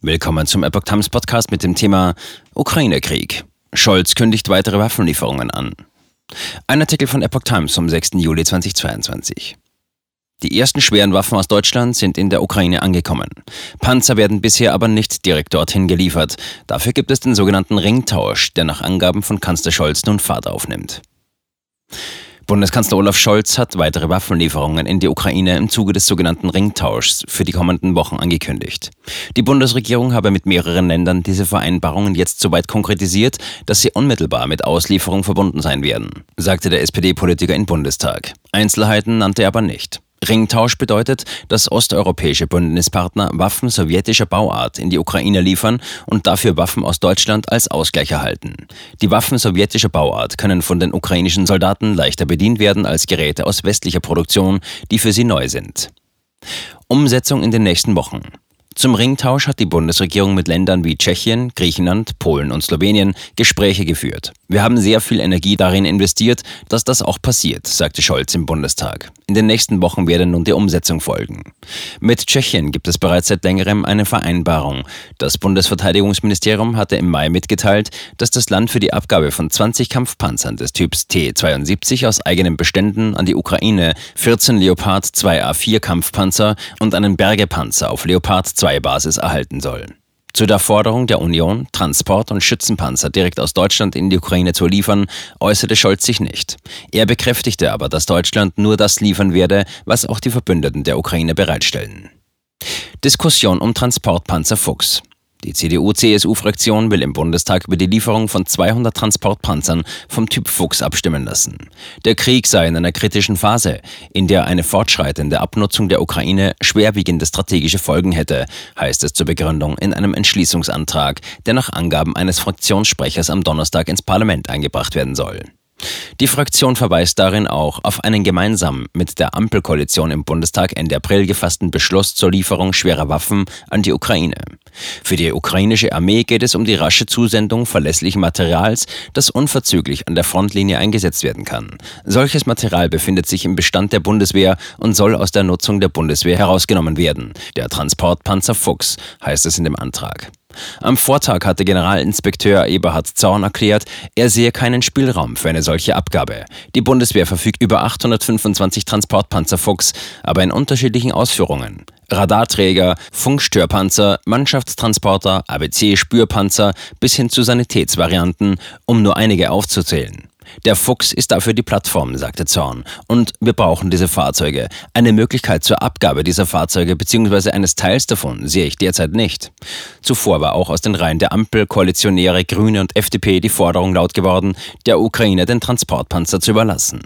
Willkommen zum Epoch Times Podcast mit dem Thema Ukraine-Krieg. Scholz kündigt weitere Waffenlieferungen an. Ein Artikel von Epoch Times vom 6. Juli 2022. Die ersten schweren Waffen aus Deutschland sind in der Ukraine angekommen. Panzer werden bisher aber nicht direkt dorthin geliefert. Dafür gibt es den sogenannten Ringtausch, der nach Angaben von Kanzler Scholz nun Fahrt aufnimmt. Bundeskanzler Olaf Scholz hat weitere Waffenlieferungen in die Ukraine im Zuge des sogenannten Ringtauschs für die kommenden Wochen angekündigt. Die Bundesregierung habe mit mehreren Ländern diese Vereinbarungen jetzt so weit konkretisiert, dass sie unmittelbar mit Auslieferung verbunden sein werden, sagte der SPD-Politiker im Bundestag. Einzelheiten nannte er aber nicht. Ringtausch bedeutet, dass osteuropäische Bündnispartner Waffen sowjetischer Bauart in die Ukraine liefern und dafür Waffen aus Deutschland als Ausgleich erhalten. Die Waffen sowjetischer Bauart können von den ukrainischen Soldaten leichter bedient werden als Geräte aus westlicher Produktion, die für sie neu sind. Umsetzung in den nächsten Wochen. Zum Ringtausch hat die Bundesregierung mit Ländern wie Tschechien, Griechenland, Polen und Slowenien Gespräche geführt. Wir haben sehr viel Energie darin investiert, dass das auch passiert, sagte Scholz im Bundestag. In den nächsten Wochen werde nun die Umsetzung folgen. Mit Tschechien gibt es bereits seit längerem eine Vereinbarung. Das Bundesverteidigungsministerium hatte im Mai mitgeteilt, dass das Land für die Abgabe von 20 Kampfpanzern des Typs T-72 aus eigenen Beständen an die Ukraine 14 Leopard 2A4 Kampfpanzer und einen Bergepanzer auf Leopard 2 2-Basis erhalten sollen. Zu der Forderung der Union, Transport- und Schützenpanzer direkt aus Deutschland in die Ukraine zu liefern, äußerte Scholz sich nicht. Er bekräftigte aber, dass Deutschland nur das liefern werde, was auch die Verbündeten der Ukraine bereitstellen. Diskussion um Transportpanzer Fuchs. Die CDU-CSU-Fraktion will im Bundestag über die Lieferung von 200 Transportpanzern vom Typ Fuchs abstimmen lassen. Der Krieg sei in einer kritischen Phase, in der eine fortschreitende Abnutzung der Ukraine schwerwiegende strategische Folgen hätte, heißt es zur Begründung in einem Entschließungsantrag, der nach Angaben eines Fraktionssprechers am Donnerstag ins Parlament eingebracht werden soll. Die Fraktion verweist darin auch auf einen gemeinsam mit der Ampelkoalition im Bundestag Ende April gefassten Beschluss zur Lieferung schwerer Waffen an die Ukraine. Für die ukrainische Armee geht es um die rasche Zusendung verlässlichen Materials, das unverzüglich an der Frontlinie eingesetzt werden kann. Solches Material befindet sich im Bestand der Bundeswehr und soll aus der Nutzung der Bundeswehr herausgenommen werden. Der Transportpanzer Fuchs heißt es in dem Antrag. Am Vortag hatte Generalinspekteur Eberhard Zorn erklärt, er sehe keinen Spielraum für eine solche Abgabe. Die Bundeswehr verfügt über 825 Transportpanzer Fuchs, aber in unterschiedlichen Ausführungen. Radarträger, Funkstörpanzer, Mannschaftstransporter, ABC-Spürpanzer bis hin zu Sanitätsvarianten, um nur einige aufzuzählen. Der Fuchs ist dafür die Plattform, sagte Zorn. Und wir brauchen diese Fahrzeuge. Eine Möglichkeit zur Abgabe dieser Fahrzeuge bzw. eines Teils davon sehe ich derzeit nicht. Zuvor war auch aus den Reihen der Ampel, Koalitionäre, Grüne und FDP die Forderung laut geworden, der Ukraine den Transportpanzer zu überlassen.